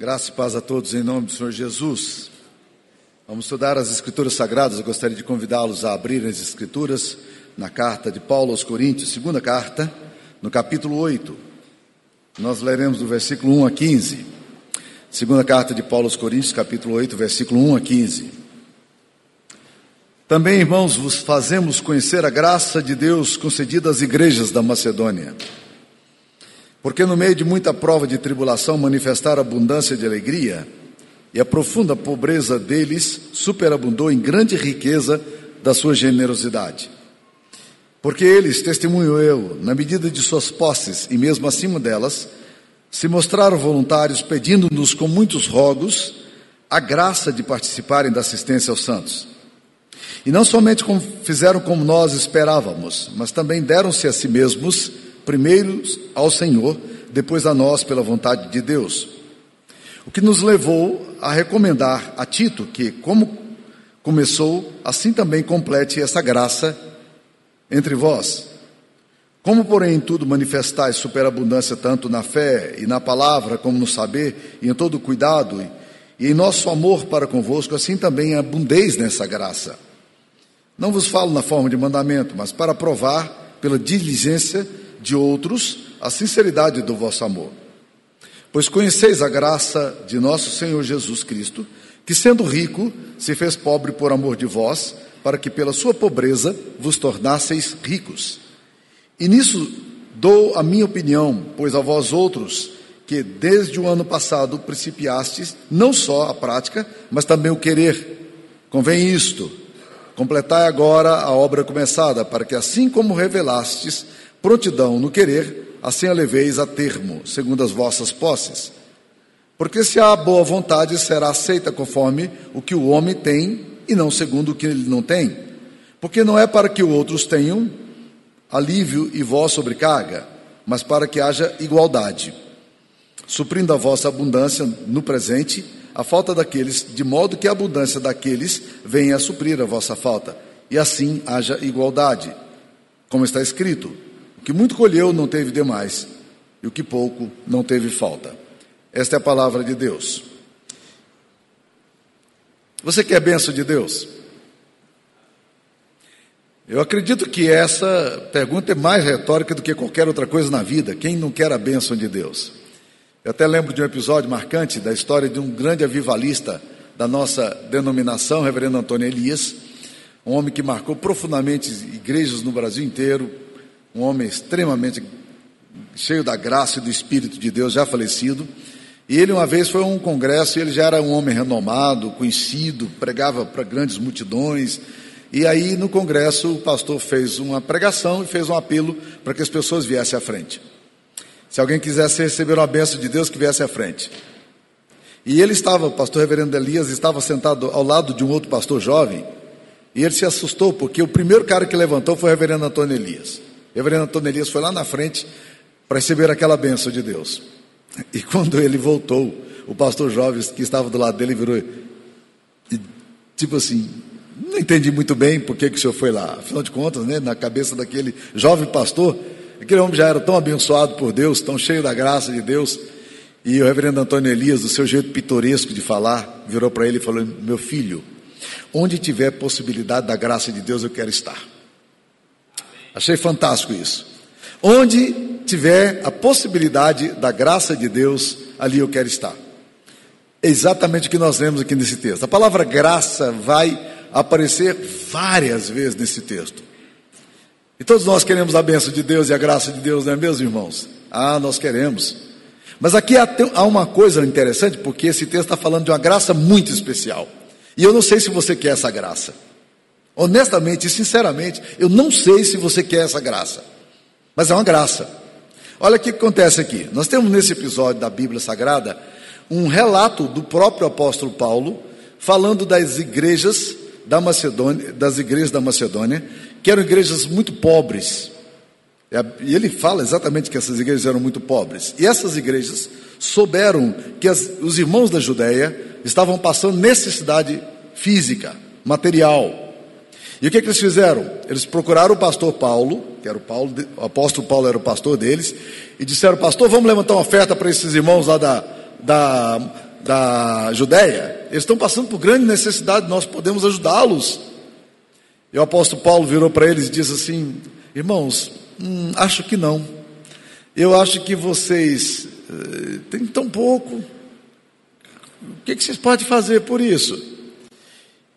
Graça e paz a todos em nome do Senhor Jesus. Vamos estudar as Escrituras Sagradas. Eu gostaria de convidá-los a abrir as Escrituras na carta de Paulo aos Coríntios, segunda carta, no capítulo 8. Nós leremos do versículo 1 a 15. Segunda carta de Paulo aos Coríntios, capítulo 8, versículo 1 a 15. Também, irmãos, vos fazemos conhecer a graça de Deus concedida às igrejas da Macedônia porque no meio de muita prova de tribulação manifestaram abundância de alegria, e a profunda pobreza deles superabundou em grande riqueza da sua generosidade. Porque eles, testemunho eu, na medida de suas posses e mesmo acima delas, se mostraram voluntários, pedindo-nos com muitos rogos a graça de participarem da assistência aos santos. E não somente fizeram como nós esperávamos, mas também deram-se a si mesmos primeiro ao Senhor, depois a nós pela vontade de Deus. O que nos levou a recomendar a Tito que, como começou, assim também complete essa graça entre vós. Como, porém, em tudo manifestais superabundância tanto na fé e na palavra, como no saber e em todo cuidado, e em nosso amor para convosco, assim também abundeis nessa graça. Não vos falo na forma de mandamento, mas para provar, pela diligência de outros a sinceridade do vosso amor. Pois conheceis a graça de nosso Senhor Jesus Cristo, que sendo rico, se fez pobre por amor de vós, para que pela sua pobreza vos tornasseis ricos. E nisso dou a minha opinião, pois a vós outros, que desde o ano passado principiastes não só a prática, mas também o querer. Convém isto, completai agora a obra começada, para que assim como revelastes prontidão no querer, assim a leveis a termo, segundo as vossas posses. Porque se há boa vontade, será aceita conforme o que o homem tem e não segundo o que ele não tem. Porque não é para que outros tenham alívio e vós sobrecarga, mas para que haja igualdade, suprindo a vossa abundância no presente, a falta daqueles, de modo que a abundância daqueles venha a suprir a vossa falta, e assim haja igualdade. Como está escrito: o que muito colheu não teve demais, e o que pouco não teve falta. Esta é a palavra de Deus. Você quer a benção de Deus? Eu acredito que essa pergunta é mais retórica do que qualquer outra coisa na vida. Quem não quer a bênção de Deus? Eu até lembro de um episódio marcante da história de um grande avivalista da nossa denominação, reverendo Antônio Elias, um homem que marcou profundamente igrejas no Brasil inteiro, um homem extremamente cheio da graça e do Espírito de Deus, já falecido. E ele uma vez foi a um congresso e ele já era um homem renomado, conhecido, pregava para grandes multidões. E aí no congresso o pastor fez uma pregação e fez um apelo para que as pessoas viessem à frente. Se alguém quisesse receber uma bênção de Deus, que viesse à frente. E ele estava, o pastor reverendo Elias, estava sentado ao lado de um outro pastor jovem, e ele se assustou, porque o primeiro cara que levantou foi o reverendo Antônio Elias. Reverendo Antônio Elias foi lá na frente para receber aquela benção de Deus. E quando ele voltou, o pastor jovem que estava do lado dele virou e, tipo assim, não entendi muito bem por que, que o senhor foi lá. Afinal de contas, né, na cabeça daquele jovem pastor, aquele homem já era tão abençoado por Deus, tão cheio da graça de Deus. E o reverendo Antônio Elias, do seu jeito pitoresco de falar, virou para ele e falou: Meu filho, onde tiver possibilidade da graça de Deus, eu quero estar. Achei fantástico isso. Onde tiver a possibilidade da graça de Deus, ali eu quero estar. É exatamente o que nós vemos aqui nesse texto. A palavra graça vai aparecer várias vezes nesse texto. E todos nós queremos a bênção de Deus e a graça de Deus, não é mesmo, irmãos? Ah, nós queremos. Mas aqui há uma coisa interessante, porque esse texto está falando de uma graça muito especial. E eu não sei se você quer essa graça. Honestamente e sinceramente, eu não sei se você quer essa graça, mas é uma graça. Olha o que acontece aqui. Nós temos nesse episódio da Bíblia Sagrada um relato do próprio apóstolo Paulo falando das igrejas da Macedônia, das igrejas da Macedônia, que eram igrejas muito pobres. E ele fala exatamente que essas igrejas eram muito pobres. E essas igrejas souberam que as, os irmãos da Judéia estavam passando necessidade física, material. E o que, que eles fizeram? Eles procuraram o pastor Paulo, que era o Paulo, o apóstolo Paulo era o pastor deles, e disseram, pastor, vamos levantar uma oferta para esses irmãos lá da, da da Judéia, eles estão passando por grande necessidade, nós podemos ajudá-los. E o apóstolo Paulo virou para eles e disse assim: Irmãos, hum, acho que não. Eu acho que vocês uh, têm tão pouco. O que, que vocês podem fazer por isso?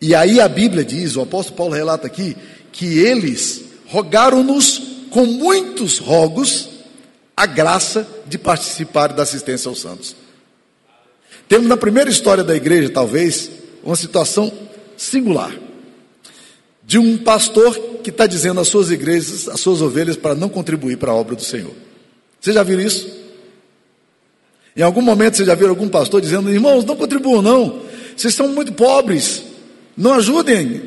E aí a Bíblia diz, o apóstolo Paulo relata aqui, que eles rogaram-nos com muitos rogos a graça de participar da assistência aos santos. Temos na primeira história da igreja, talvez, uma situação singular de um pastor que está dizendo às suas igrejas, às suas ovelhas, para não contribuir para a obra do Senhor. Você já viu isso? Em algum momento você já viu algum pastor dizendo, irmãos, não contribuam não, vocês são muito pobres, não ajudem,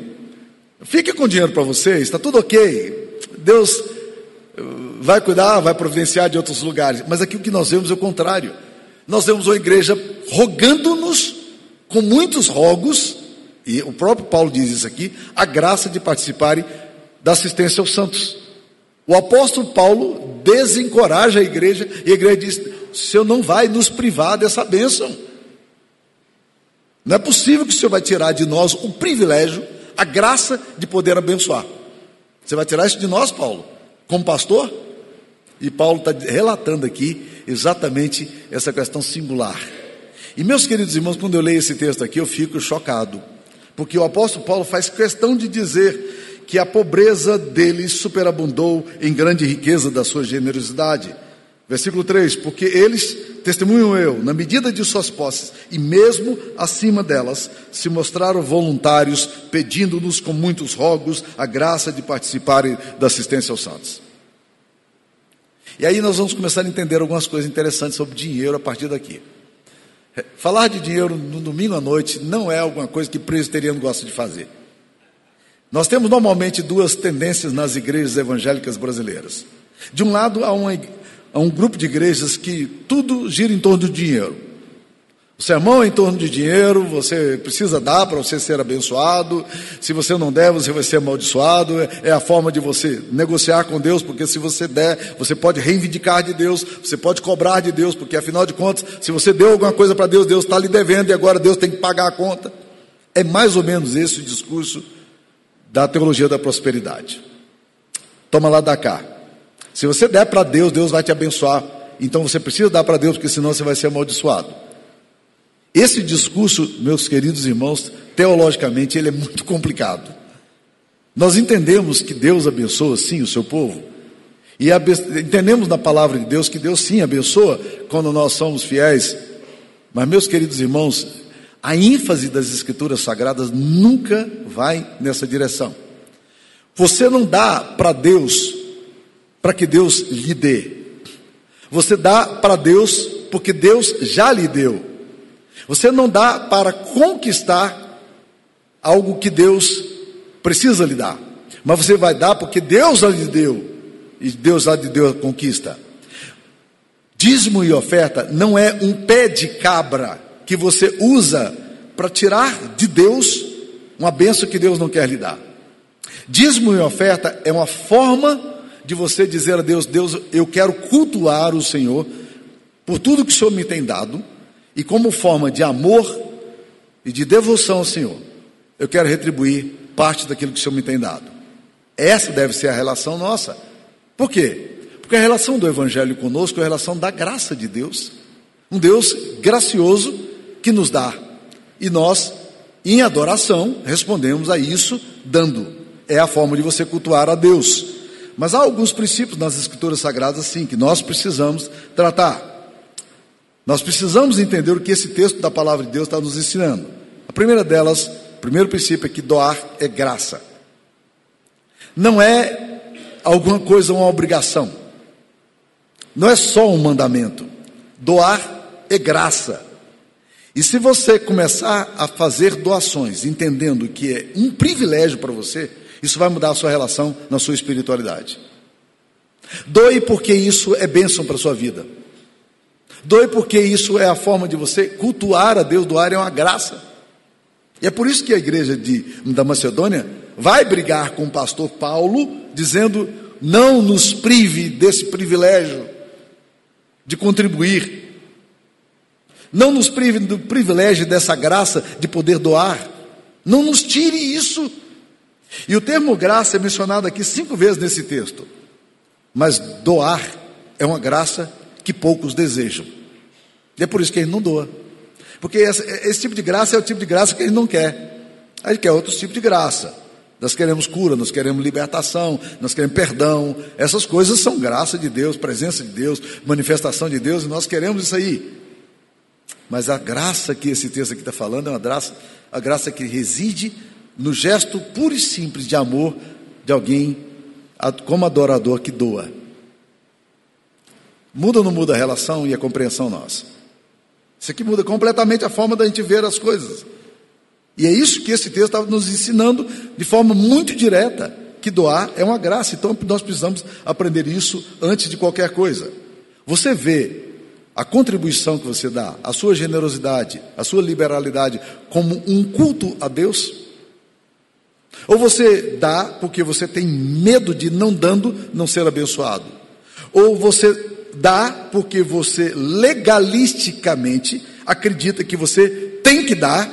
fique com dinheiro para vocês, está tudo ok, Deus uh, vai cuidar, vai providenciar de outros lugares, mas aqui o que nós vemos é o contrário, nós vemos uma igreja rogando-nos com muitos rogos, e o próprio Paulo diz isso aqui, a graça de participarem da assistência aos santos. O apóstolo Paulo desencoraja a igreja e a igreja diz: o Senhor não vai nos privar dessa bênção. Não é possível que o Senhor vai tirar de nós o privilégio, a graça de poder abençoar. Você vai tirar isso de nós, Paulo, como pastor? E Paulo está relatando aqui exatamente essa questão singular. E meus queridos irmãos, quando eu leio esse texto aqui, eu fico chocado. Porque o apóstolo Paulo faz questão de dizer que a pobreza deles superabundou em grande riqueza da sua generosidade. Versículo 3: Porque eles, testemunham eu, na medida de suas posses, e mesmo acima delas, se mostraram voluntários, pedindo-nos com muitos rogos a graça de participarem da assistência aos santos. E aí nós vamos começar a entender algumas coisas interessantes sobre dinheiro a partir daqui. Falar de dinheiro no domingo à noite não é alguma coisa que presbiteriano gosta de fazer. Nós temos normalmente duas tendências nas igrejas evangélicas brasileiras. De um lado, há, uma, há um grupo de igrejas que tudo gira em torno do dinheiro. O sermão é em torno de dinheiro, você precisa dar para você ser abençoado. Se você não der, você vai ser amaldiçoado. É a forma de você negociar com Deus, porque se você der, você pode reivindicar de Deus, você pode cobrar de Deus, porque afinal de contas, se você deu alguma coisa para Deus, Deus está lhe devendo e agora Deus tem que pagar a conta. É mais ou menos esse o discurso da teologia da prosperidade. Toma lá da cá. Se você der para Deus, Deus vai te abençoar. Então você precisa dar para Deus, porque senão você vai ser amaldiçoado. Esse discurso, meus queridos irmãos, teologicamente ele é muito complicado. Nós entendemos que Deus abençoa sim o seu povo. E entendemos na palavra de Deus que Deus sim abençoa quando nós somos fiéis. Mas, meus queridos irmãos, a ênfase das Escrituras Sagradas nunca vai nessa direção. Você não dá para Deus para que Deus lhe dê. Você dá para Deus porque Deus já lhe deu. Você não dá para conquistar algo que Deus precisa lhe dar, mas você vai dar porque Deus já lhe deu, e Deus já lhe deu a conquista. Dízimo e oferta não é um pé de cabra que você usa para tirar de Deus uma benção que Deus não quer lhe dar. Dízimo e oferta é uma forma de você dizer a Deus: Deus, eu quero cultuar o Senhor por tudo que o Senhor me tem dado e como forma de amor e de devoção ao Senhor, eu quero retribuir parte daquilo que o Senhor me tem dado. Essa deve ser a relação nossa. Por quê? Porque a relação do Evangelho conosco é a relação da graça de Deus. Um Deus gracioso que nos dá. E nós, em adoração, respondemos a isso dando. É a forma de você cultuar a Deus. Mas há alguns princípios nas Escrituras Sagradas, sim, que nós precisamos tratar. Nós precisamos entender o que esse texto da palavra de Deus está nos ensinando. A primeira delas, o primeiro princípio é que doar é graça. Não é alguma coisa, uma obrigação. Não é só um mandamento. Doar é graça. E se você começar a fazer doações, entendendo que é um privilégio para você, isso vai mudar a sua relação na sua espiritualidade. Doe porque isso é bênção para a sua vida. Doe porque isso é a forma de você cultuar a Deus, doar é uma graça. E é por isso que a igreja de, da Macedônia vai brigar com o pastor Paulo, dizendo: não nos prive desse privilégio de contribuir. Não nos prive do privilégio dessa graça de poder doar. Não nos tire isso. E o termo graça é mencionado aqui cinco vezes nesse texto. Mas doar é uma graça que poucos desejam. E é por isso que ele não doa. Porque esse, esse tipo de graça é o tipo de graça que ele não quer. Gente quer outro tipo de graça. Nós queremos cura, nós queremos libertação, nós queremos perdão. Essas coisas são graça de Deus, presença de Deus, manifestação de Deus, e nós queremos isso aí. Mas a graça que esse texto aqui está falando é uma graça, a graça que reside no gesto puro e simples de amor de alguém como adorador que doa. Muda ou não muda a relação e a compreensão nossa? Isso aqui muda completamente a forma da gente ver as coisas. E é isso que esse texto estava nos ensinando de forma muito direta, que doar é uma graça. Então nós precisamos aprender isso antes de qualquer coisa. Você vê a contribuição que você dá, a sua generosidade, a sua liberalidade como um culto a Deus? Ou você dá porque você tem medo de não dando não ser abençoado? Ou você dá porque você legalisticamente acredita que você tem que dar,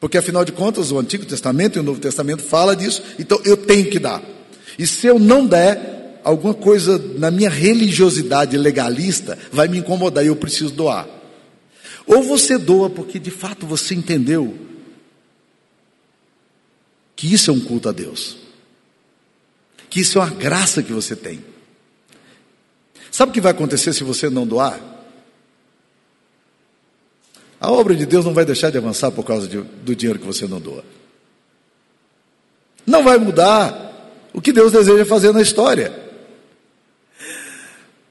porque afinal de contas o Antigo Testamento e o Novo Testamento fala disso, então eu tenho que dar. E se eu não der, alguma coisa na minha religiosidade legalista vai me incomodar e eu preciso doar. Ou você doa porque de fato você entendeu que isso é um culto a Deus, que isso é uma graça que você tem. Sabe o que vai acontecer se você não doar? A obra de Deus não vai deixar de avançar por causa de, do dinheiro que você não doa. Não vai mudar o que Deus deseja fazer na história.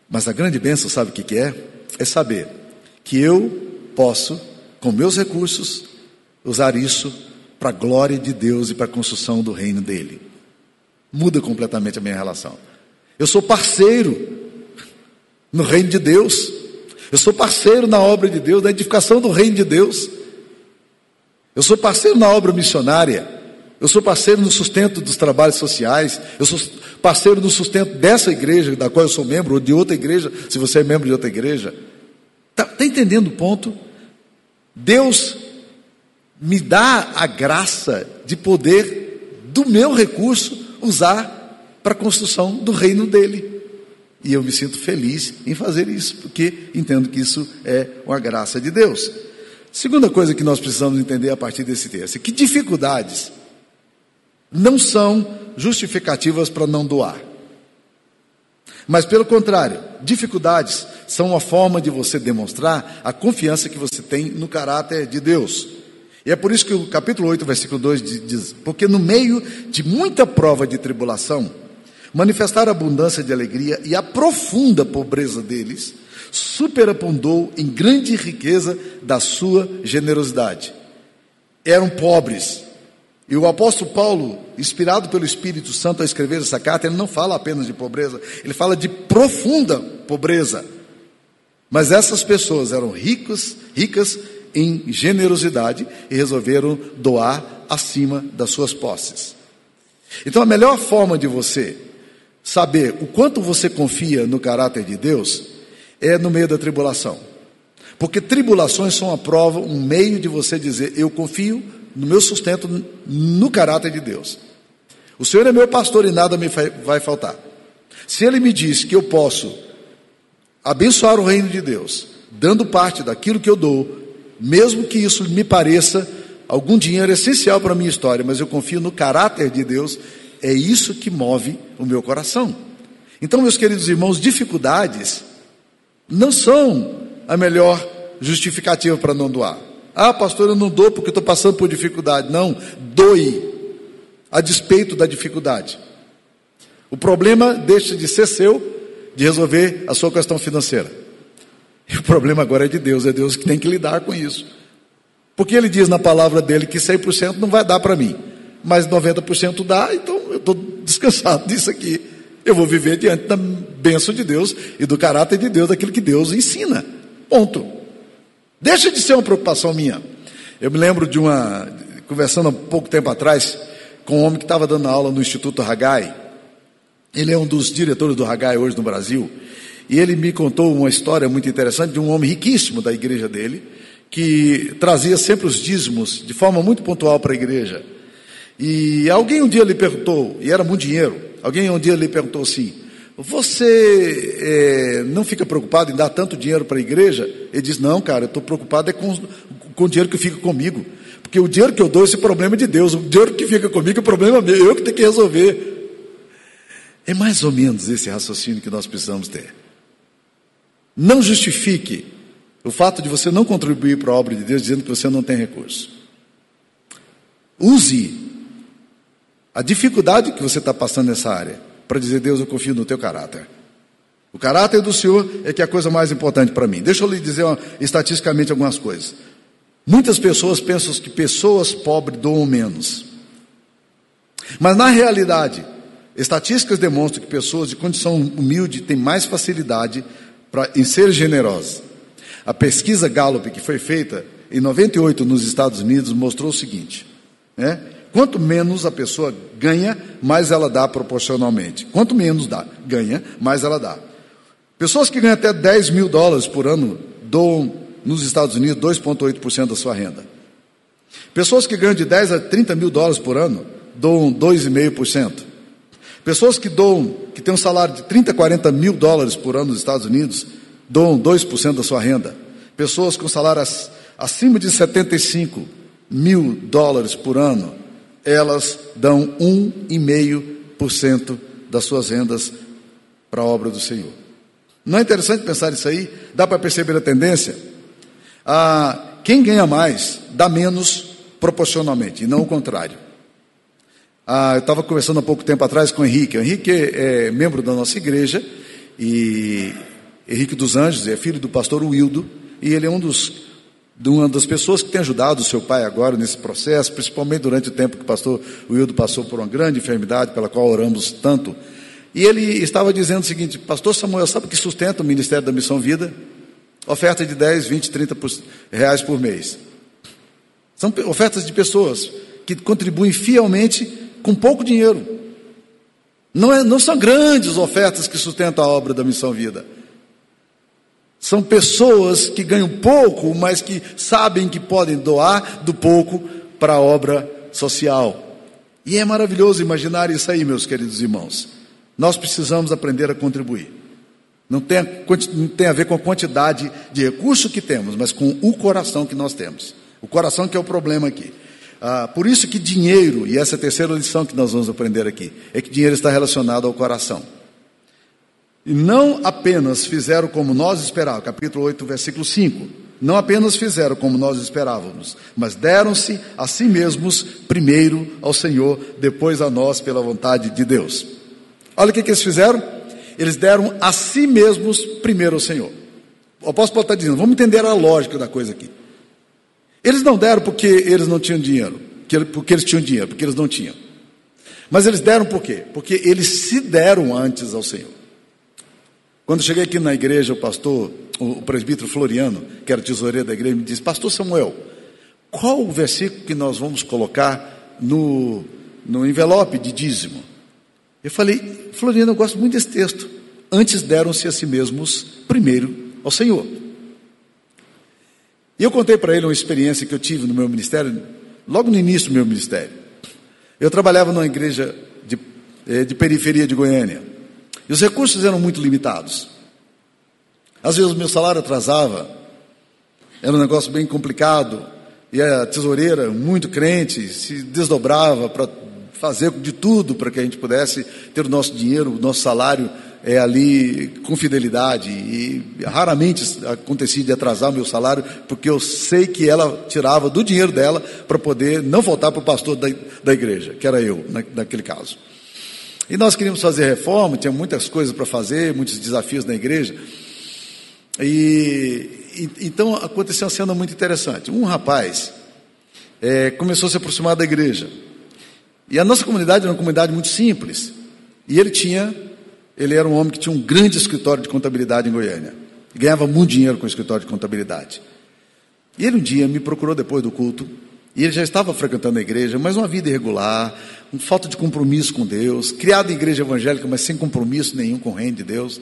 Mas a grande bênção, sabe o que, que é? É saber que eu posso, com meus recursos, usar isso para a glória de Deus e para a construção do reino dele. Muda completamente a minha relação. Eu sou parceiro no reino de Deus. Eu sou parceiro na obra de Deus, na edificação do reino de Deus. Eu sou parceiro na obra missionária. Eu sou parceiro no sustento dos trabalhos sociais. Eu sou parceiro no sustento dessa igreja, da qual eu sou membro, ou de outra igreja, se você é membro de outra igreja. Está tá entendendo o ponto? Deus me dá a graça de poder, do meu recurso, usar para a construção do reino dele. E eu me sinto feliz em fazer isso, porque entendo que isso é uma graça de Deus. Segunda coisa que nós precisamos entender a partir desse texto é que dificuldades não são justificativas para não doar. Mas, pelo contrário, dificuldades são uma forma de você demonstrar a confiança que você tem no caráter de Deus. E é por isso que o capítulo 8, versículo 2 diz: Porque no meio de muita prova de tribulação, manifestar a abundância de alegria e a profunda pobreza deles, superabundou em grande riqueza da sua generosidade. Eram pobres. E o apóstolo Paulo, inspirado pelo Espírito Santo a escrever essa carta, ele não fala apenas de pobreza, ele fala de profunda pobreza. Mas essas pessoas eram ricas, ricas em generosidade e resolveram doar acima das suas posses. Então a melhor forma de você saber o quanto você confia no caráter de Deus é no meio da tribulação. Porque tribulações são a prova, um meio de você dizer: eu confio no meu sustento no caráter de Deus. O Senhor é meu pastor e nada me vai faltar. Se Ele me diz que eu posso abençoar o reino de Deus, dando parte daquilo que eu dou, mesmo que isso me pareça algum dinheiro essencial para a minha história, mas eu confio no caráter de Deus, é isso que move o meu coração. Então, meus queridos irmãos, dificuldades não são a melhor justificativa para não doar. Ah, pastor, eu não dou porque estou passando por dificuldade. Não, doe a despeito da dificuldade. O problema deixa de ser seu, de resolver a sua questão financeira. E o problema agora é de Deus, é Deus que tem que lidar com isso. Porque ele diz na palavra dele que 100% não vai dar para mim mas 90% dá, então eu estou descansado disso aqui. Eu vou viver diante da bênção de Deus e do caráter de Deus, daquilo que Deus ensina. Ponto. Deixa de ser uma preocupação minha. Eu me lembro de uma, conversando há pouco tempo atrás, com um homem que estava dando aula no Instituto Hagai. Ele é um dos diretores do Hagai hoje no Brasil. E ele me contou uma história muito interessante de um homem riquíssimo da igreja dele, que trazia sempre os dízimos de forma muito pontual para a igreja. E alguém um dia lhe perguntou, e era muito dinheiro, alguém um dia lhe perguntou assim: Você é, não fica preocupado em dar tanto dinheiro para a igreja? Ele disse: Não, cara, eu estou preocupado é com, com o dinheiro que fica comigo. Porque o dinheiro que eu dou, esse problema é de Deus. O dinheiro que fica comigo é problema meu, eu que tenho que resolver. É mais ou menos esse raciocínio que nós precisamos ter. Não justifique o fato de você não contribuir para a obra de Deus dizendo que você não tem recurso. Use a dificuldade que você está passando nessa área para dizer: Deus, eu confio no teu caráter. O caráter do Senhor é que é a coisa mais importante para mim. Deixa eu lhe dizer uma, estatisticamente algumas coisas. Muitas pessoas pensam que pessoas pobres doam menos. Mas na realidade, estatísticas demonstram que pessoas de condição humilde têm mais facilidade pra, em ser generosas. A pesquisa Gallup que foi feita em 98 nos Estados Unidos mostrou o seguinte: né? quanto menos a pessoa ganha, mais ela dá proporcionalmente. Quanto menos dá, ganha, mais ela dá. Pessoas que ganham até 10 mil dólares por ano doam nos Estados Unidos 2,8% da sua renda. Pessoas que ganham de 10 a 30 mil dólares por ano doam 2,5%. Pessoas que doam, que têm um salário de 30, 40 mil dólares por ano nos Estados Unidos, doam 2% da sua renda. Pessoas com salários acima de 75 mil dólares por ano, elas dão 1,5% das suas rendas para a obra do Senhor. Não é interessante pensar isso aí? Dá para perceber a tendência? Ah, quem ganha mais dá menos proporcionalmente, e não o contrário. Ah, eu estava conversando há pouco tempo atrás com o Henrique. O Henrique é, é membro da nossa igreja e Henrique dos Anjos é filho do pastor Wildo e ele é um dos de uma das pessoas que tem ajudado o seu pai agora nesse processo, principalmente durante o tempo que o pastor Wildo passou por uma grande enfermidade pela qual oramos tanto. E ele estava dizendo o seguinte: Pastor Samuel, sabe o que sustenta o Ministério da Missão Vida? Oferta de 10, 20, 30 reais por mês. São ofertas de pessoas que contribuem fielmente com pouco dinheiro. Não, é, não são grandes ofertas que sustentam a obra da Missão Vida. São pessoas que ganham pouco, mas que sabem que podem doar do pouco para a obra social. E é maravilhoso imaginar isso aí, meus queridos irmãos. Nós precisamos aprender a contribuir. Não tem, não tem a ver com a quantidade de recursos que temos, mas com o coração que nós temos. O coração que é o problema aqui. Ah, por isso que dinheiro, e essa é a terceira lição que nós vamos aprender aqui, é que dinheiro está relacionado ao coração. E não apenas fizeram como nós esperávamos, capítulo 8, versículo 5. Não apenas fizeram como nós esperávamos, mas deram-se a si mesmos primeiro ao Senhor, depois a nós pela vontade de Deus. Olha o que, que eles fizeram. Eles deram a si mesmos primeiro ao Senhor. O apóstolo está dizendo, vamos entender a lógica da coisa aqui. Eles não deram porque eles não tinham dinheiro, porque eles tinham dinheiro, porque eles não tinham. Mas eles deram por quê? Porque eles se deram antes ao Senhor. Quando cheguei aqui na igreja, o pastor, o presbítero Floriano, que era tesoureiro da igreja, me disse: Pastor Samuel, qual o versículo que nós vamos colocar no, no envelope de dízimo? Eu falei: Floriano, eu gosto muito desse texto. Antes deram-se a si mesmos primeiro ao Senhor. E eu contei para ele uma experiência que eu tive no meu ministério, logo no início do meu ministério. Eu trabalhava numa igreja de, eh, de periferia de Goiânia. E os recursos eram muito limitados. Às vezes o meu salário atrasava, era um negócio bem complicado, e a tesoureira, muito crente, se desdobrava para fazer de tudo para que a gente pudesse ter o nosso dinheiro, o nosso salário é, ali com fidelidade e raramente acontecia de atrasar meu salário, porque eu sei que ela tirava do dinheiro dela para poder não voltar para o pastor da, da igreja, que era eu, na, naquele caso. E nós queríamos fazer reforma, tinha muitas coisas para fazer, muitos desafios na igreja. E, e, então aconteceu uma cena muito interessante. Um rapaz é, começou a se aproximar da igreja. E a nossa comunidade era uma comunidade muito simples. E ele tinha ele era um homem que tinha um grande escritório de contabilidade em Goiânia. Ganhava muito dinheiro com o escritório de contabilidade. E ele um dia me procurou depois do culto. E ele já estava frequentando a igreja, mas uma vida irregular, uma falta de compromisso com Deus, criado em igreja evangélica, mas sem compromisso nenhum com o reino de Deus.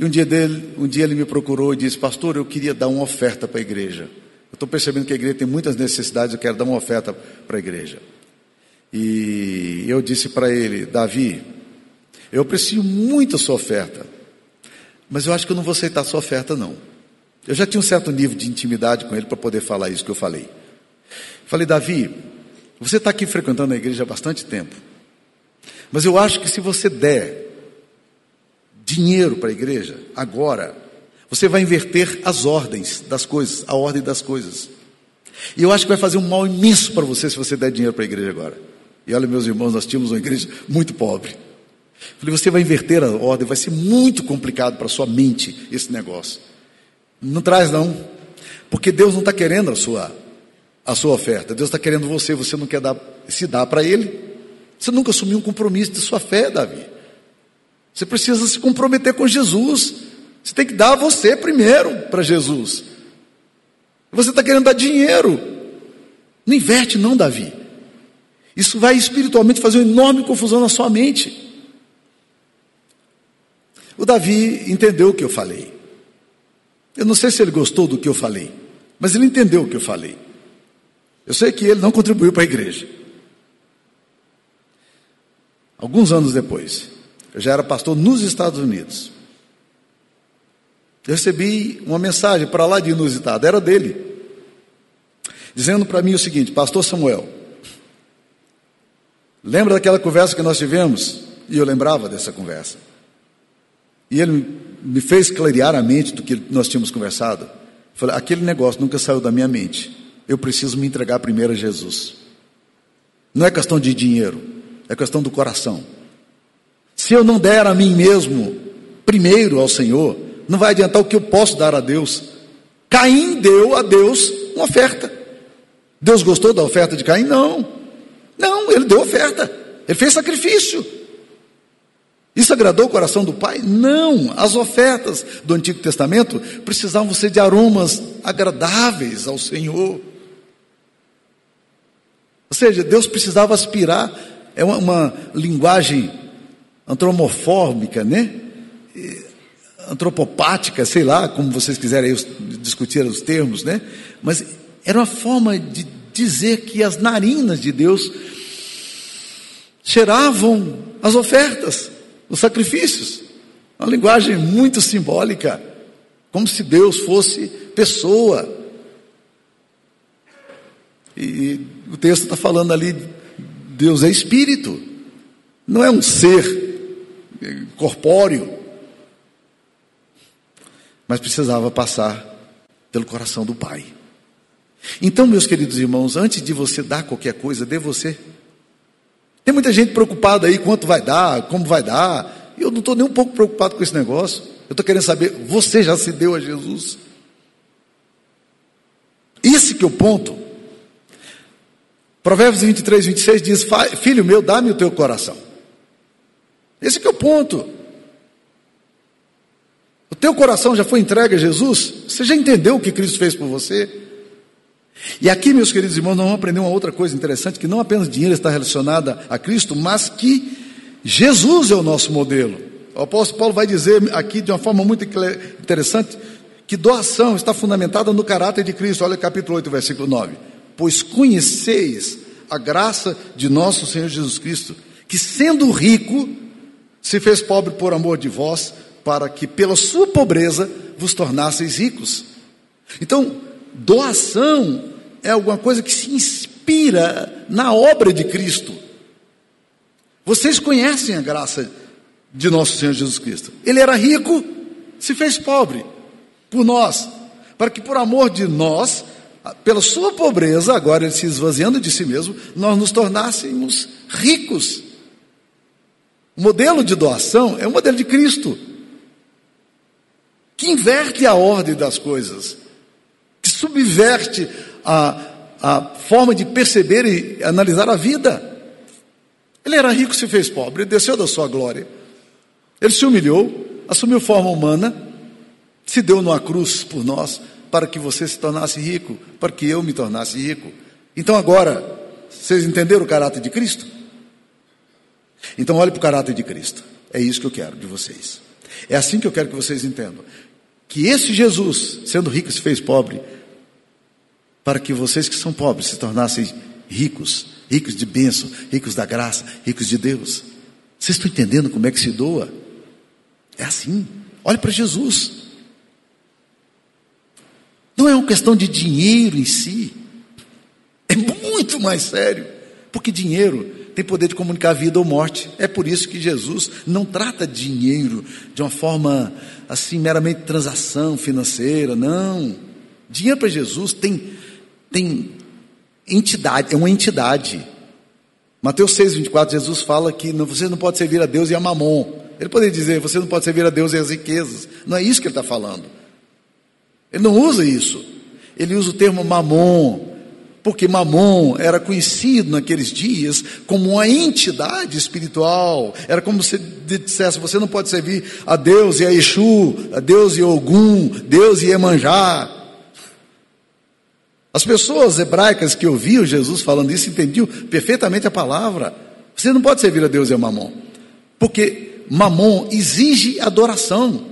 E um dia, dele, um dia ele me procurou e disse: Pastor, eu queria dar uma oferta para a igreja. Eu estou percebendo que a igreja tem muitas necessidades, eu quero dar uma oferta para a igreja. E eu disse para ele: Davi, eu aprecio muito a sua oferta, mas eu acho que eu não vou aceitar a sua oferta, não. Eu já tinha um certo nível de intimidade com ele para poder falar isso que eu falei. Falei, Davi, você está aqui frequentando a igreja há bastante tempo, mas eu acho que se você der dinheiro para a igreja, agora, você vai inverter as ordens das coisas, a ordem das coisas. E eu acho que vai fazer um mal imenso para você se você der dinheiro para a igreja agora. E olha, meus irmãos, nós tínhamos uma igreja muito pobre. Falei, você vai inverter a ordem, vai ser muito complicado para sua mente esse negócio. Não traz não, porque Deus não está querendo a sua, a sua oferta, Deus está querendo você, você não quer dar, se dar para Ele. Você nunca assumiu um compromisso de sua fé, Davi. Você precisa se comprometer com Jesus. Você tem que dar você primeiro para Jesus. Você está querendo dar dinheiro. Não inverte, não, Davi. Isso vai espiritualmente fazer uma enorme confusão na sua mente. O Davi entendeu o que eu falei. Eu não sei se ele gostou do que eu falei, mas ele entendeu o que eu falei. Eu sei que ele não contribuiu para a igreja. Alguns anos depois, eu já era pastor nos Estados Unidos. Eu recebi uma mensagem para lá de inusitado, era dele, dizendo para mim o seguinte: Pastor Samuel, lembra daquela conversa que nós tivemos? E eu lembrava dessa conversa. E ele me fez clarear a mente do que nós tínhamos conversado. falei: aquele negócio nunca saiu da minha mente. Eu preciso me entregar primeiro a Jesus. Não é questão de dinheiro, é questão do coração. Se eu não der a mim mesmo primeiro ao Senhor, não vai adiantar o que eu posso dar a Deus. Caim deu a Deus uma oferta. Deus gostou da oferta de Caim? Não. Não, ele deu oferta. Ele fez sacrifício. Isso agradou o coração do Pai? Não. As ofertas do Antigo Testamento precisavam ser de aromas agradáveis ao Senhor. Ou seja, Deus precisava aspirar, é uma, uma linguagem antropomórfica, né? antropopática, sei lá, como vocês quiserem discutir os termos, né? Mas era uma forma de dizer que as narinas de Deus cheiravam as ofertas, os sacrifícios. Uma linguagem muito simbólica, como se Deus fosse pessoa. E o texto está falando ali, Deus é espírito, não é um ser corpóreo mas precisava passar pelo coração do Pai. Então, meus queridos irmãos, antes de você dar qualquer coisa, dê você. Tem muita gente preocupada aí quanto vai dar, como vai dar. Eu não estou nem um pouco preocupado com esse negócio. Eu estou querendo saber, você já se deu a Jesus? Esse que é o ponto. Provérbios 23, 26 diz: Filho meu, dá-me o teu coração. Esse que é o ponto. O teu coração já foi entregue a Jesus? Você já entendeu o que Cristo fez por você? E aqui, meus queridos irmãos, nós vamos aprender uma outra coisa interessante, que não apenas dinheiro está relacionada a Cristo, mas que Jesus é o nosso modelo. O apóstolo Paulo vai dizer aqui de uma forma muito interessante que doação está fundamentada no caráter de Cristo. Olha capítulo 8, versículo 9. Pois conheceis a graça de nosso Senhor Jesus Cristo, que sendo rico, se fez pobre por amor de vós, para que pela sua pobreza vos tornasseis ricos. Então, doação é alguma coisa que se inspira na obra de Cristo. Vocês conhecem a graça de nosso Senhor Jesus Cristo. Ele era rico, se fez pobre por nós, para que por amor de nós, pela sua pobreza, agora ele se esvaziando de si mesmo, nós nos tornássemos ricos. O modelo de doação é o modelo de Cristo que inverte a ordem das coisas, que subverte a, a forma de perceber e analisar a vida. Ele era rico, se fez pobre, desceu da sua glória. Ele se humilhou, assumiu forma humana, se deu numa cruz por nós, para que você se tornasse rico, para que eu me tornasse rico. Então agora, vocês entenderam o caráter de Cristo? Então olhe para o caráter de Cristo. É isso que eu quero de vocês. É assim que eu quero que vocês entendam. Que esse Jesus, sendo rico, se fez pobre, para que vocês que são pobres se tornassem ricos, ricos de bênção, ricos da graça, ricos de Deus. Vocês estão entendendo como é que se doa? É assim. Olhe para Jesus. Não é uma questão de dinheiro em si. É muito mais sério. Porque dinheiro tem poder de comunicar vida ou morte. É por isso que Jesus não trata dinheiro de uma forma assim, meramente transação financeira. Não. Dinheiro para Jesus tem, tem entidade, é uma entidade. Mateus 6, 24, Jesus fala que você não pode servir a Deus e a mamon. Ele poderia dizer, você não pode servir a Deus e as riquezas. Não é isso que ele está falando. Ele não usa isso. Ele usa o termo mamon, porque Mamon era conhecido naqueles dias como uma entidade espiritual. Era como se dissesse: você não pode servir a Deus e a Exu, a Deus e Ogum, Deus e Emanjá. As pessoas hebraicas que ouviam Jesus falando isso entendiam perfeitamente a palavra. Você não pode servir a Deus e a Mamon, porque Mamon exige adoração.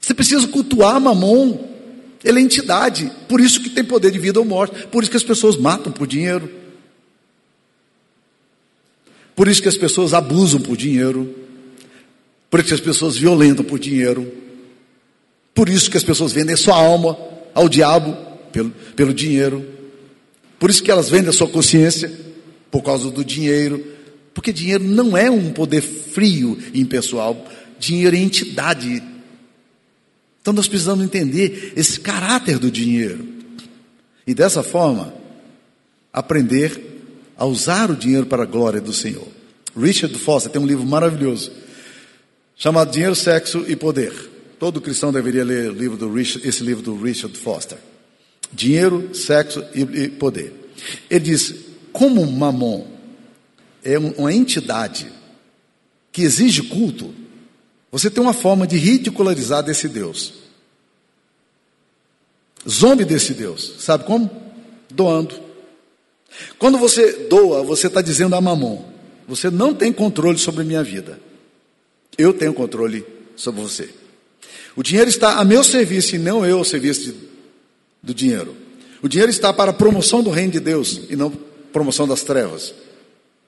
Você precisa cultuar Mamon. Ele é entidade, por isso que tem poder de vida ou morte, por isso que as pessoas matam por dinheiro. Por isso que as pessoas abusam por dinheiro. Por isso que as pessoas violentam por dinheiro. Por isso que as pessoas vendem sua alma ao diabo pelo, pelo dinheiro. Por isso que elas vendem a sua consciência por causa do dinheiro. Porque dinheiro não é um poder frio e impessoal. Dinheiro é entidade então nós precisamos entender esse caráter do dinheiro. E dessa forma, aprender a usar o dinheiro para a glória do Senhor. Richard Foster tem um livro maravilhoso chamado Dinheiro, Sexo e Poder. Todo cristão deveria ler livro Richard, esse livro do Richard Foster. Dinheiro, sexo e poder. Ele diz: como Mamon é uma entidade que exige culto, você tem uma forma de ridicularizar desse Deus. Zombe desse Deus. Sabe como? Doando. Quando você doa, você está dizendo a mamon: você não tem controle sobre minha vida. Eu tenho controle sobre você. O dinheiro está a meu serviço e não eu ao serviço de, do dinheiro. O dinheiro está para a promoção do reino de Deus e não promoção das trevas.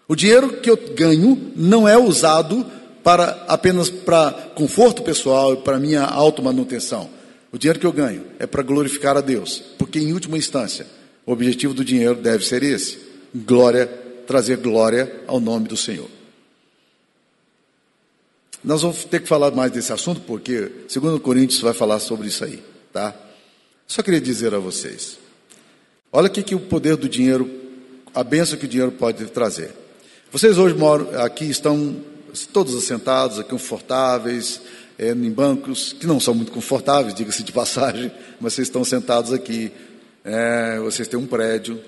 O dinheiro que eu ganho não é usado para apenas para conforto pessoal e para minha automanutenção. O dinheiro que eu ganho é para glorificar a Deus, porque em última instância, o objetivo do dinheiro deve ser esse: glória, trazer glória ao nome do Senhor. Nós vamos ter que falar mais desse assunto, porque segundo Coríntios vai falar sobre isso aí, tá? Só queria dizer a vocês. Olha aqui que o poder do dinheiro, a benção que o dinheiro pode trazer. Vocês hoje moram aqui, estão todos assentados, aqui confortáveis, é, em bancos que não são muito confortáveis, diga-se de passagem, mas vocês estão sentados aqui, é, vocês têm um prédio.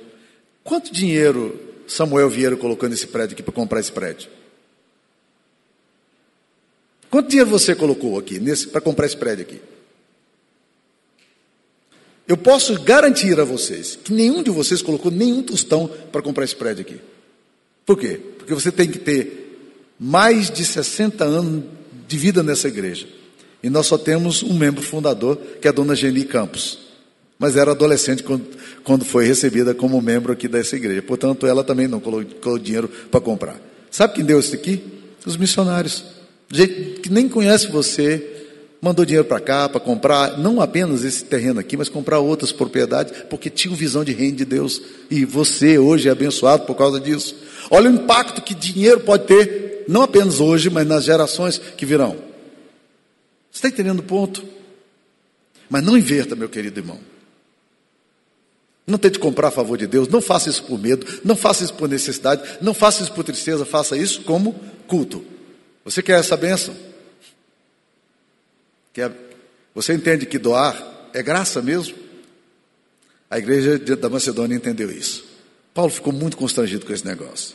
Quanto dinheiro Samuel Vieira colocou nesse prédio aqui para comprar esse prédio? Quanto dinheiro você colocou aqui para comprar esse prédio aqui? Eu posso garantir a vocês que nenhum de vocês colocou nenhum tostão para comprar esse prédio aqui. Por quê? Porque você tem que ter mais de 60 anos de vida nessa igreja. E nós só temos um membro fundador, que é a dona Geni Campos. Mas era adolescente quando, quando foi recebida como membro aqui dessa igreja. Portanto, ela também não colocou dinheiro para comprar. Sabe quem deu isso aqui? Os missionários. Gente que nem conhece você, mandou dinheiro para cá para comprar não apenas esse terreno aqui, mas comprar outras propriedades, porque tinham visão de reino de Deus. E você hoje é abençoado por causa disso. Olha o impacto que dinheiro pode ter, não apenas hoje, mas nas gerações que virão. Você está entendendo o ponto? Mas não inverta, meu querido irmão. Não tente comprar a favor de Deus, não faça isso por medo, não faça isso por necessidade, não faça isso por tristeza, faça isso como culto. Você quer essa bênção? Quer? Você entende que doar é graça mesmo? A igreja da Macedônia entendeu isso. Paulo ficou muito constrangido com esse negócio.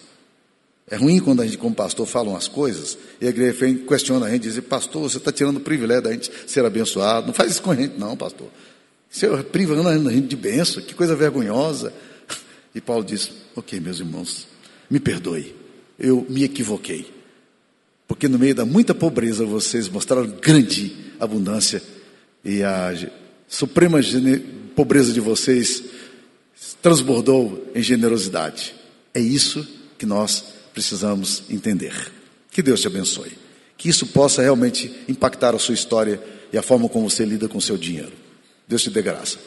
É ruim quando a gente, como pastor, fala umas coisas e a igreja questiona a gente, diz, pastor, você está tirando o privilégio da gente ser abençoado. Não faz isso com a gente, não, pastor. Você é privando a gente de bênção, que coisa vergonhosa. E Paulo diz, ok, meus irmãos, me perdoe, eu me equivoquei. Porque no meio da muita pobreza vocês mostraram grande abundância e a suprema pobreza de vocês transbordou em generosidade. É isso que nós precisamos entender. Que Deus te abençoe. Que isso possa realmente impactar a sua história e a forma como você lida com o seu dinheiro. Deus te dê graça.